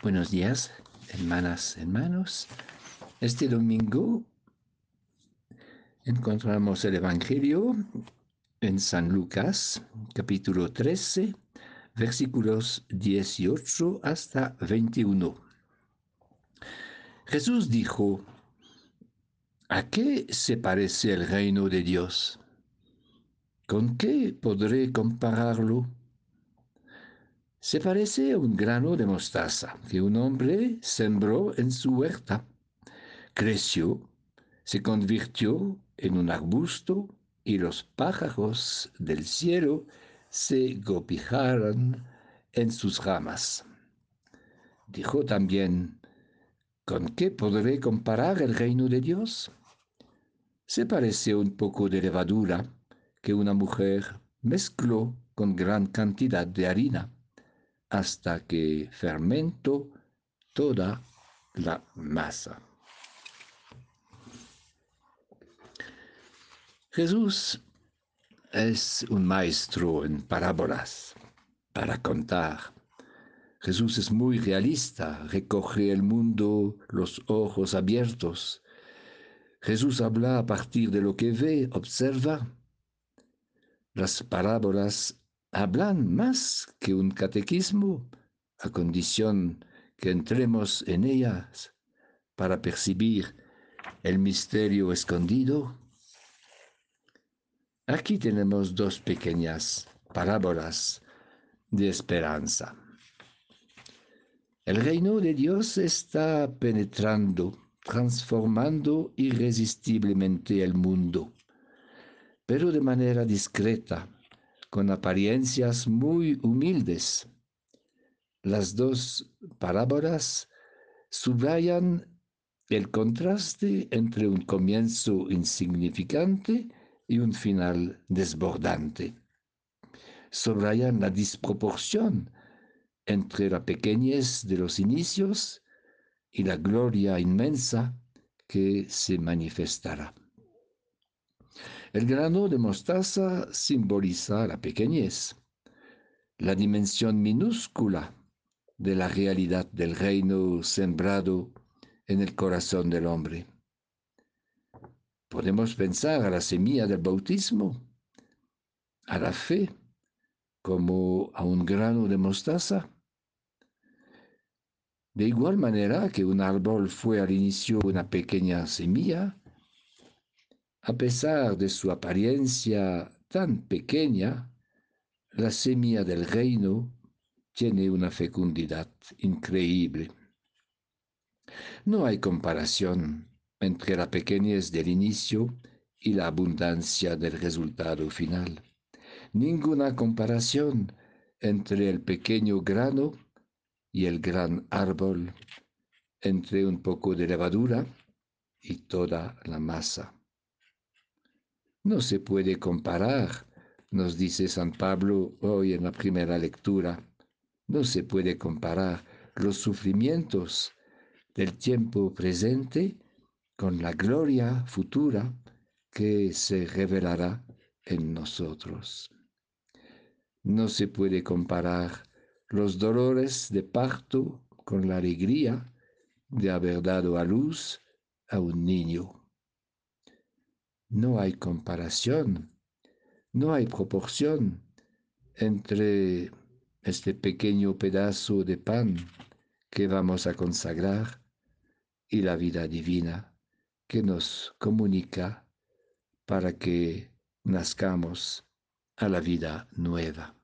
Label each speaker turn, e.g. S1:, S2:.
S1: Buenos días, hermanas, hermanos. Este domingo encontramos el Evangelio en San Lucas, capítulo 13, versículos 18 hasta 21. Jesús dijo, ¿a qué se parece el reino de Dios? ¿Con qué podré compararlo? Se parece a un grano de mostaza que un hombre sembró en su huerta. Creció, se convirtió en un arbusto y los pájaros del cielo se gopijaron en sus ramas. Dijo también, ¿con qué podré comparar el reino de Dios? Se parece un poco de levadura que una mujer mezcló con gran cantidad de harina hasta que fermento toda la masa. Jesús es un maestro en parábolas para contar. Jesús es muy realista, recoge el mundo los ojos abiertos. Jesús habla a partir de lo que ve, observa. Las parábolas hablan más que un catequismo, a condición que entremos en ellas para percibir el misterio escondido. Aquí tenemos dos pequeñas parábolas de esperanza. El reino de Dios está penetrando, transformando irresistiblemente el mundo, pero de manera discreta, con apariencias muy humildes. Las dos parábolas subrayan el contraste entre un comienzo insignificante y un final desbordante. Subrayan la disproporción entre la pequeñez de los inicios y la gloria inmensa que se manifestará. El grano de mostaza simboliza la pequeñez, la dimensión minúscula de la realidad del reino sembrado en el corazón del hombre. Podemos pensar a la semilla del bautismo, a la fe, como a un grano de mostaza. De igual manera que un árbol fue al inicio una pequeña semilla, a pesar de su apariencia tan pequeña, la semilla del reino tiene una fecundidad increíble. No hay comparación entre la pequeñez del inicio y la abundancia del resultado final. Ninguna comparación entre el pequeño grano y el gran árbol, entre un poco de levadura y toda la masa. No se puede comparar, nos dice San Pablo hoy en la primera lectura, no se puede comparar los sufrimientos del tiempo presente con la gloria futura que se revelará en nosotros. No se puede comparar los dolores de parto con la alegría de haber dado a luz a un niño. No hay comparación, no hay proporción entre este pequeño pedazo de pan que vamos a consagrar y la vida divina que nos comunica para que nazcamos a la vida nueva.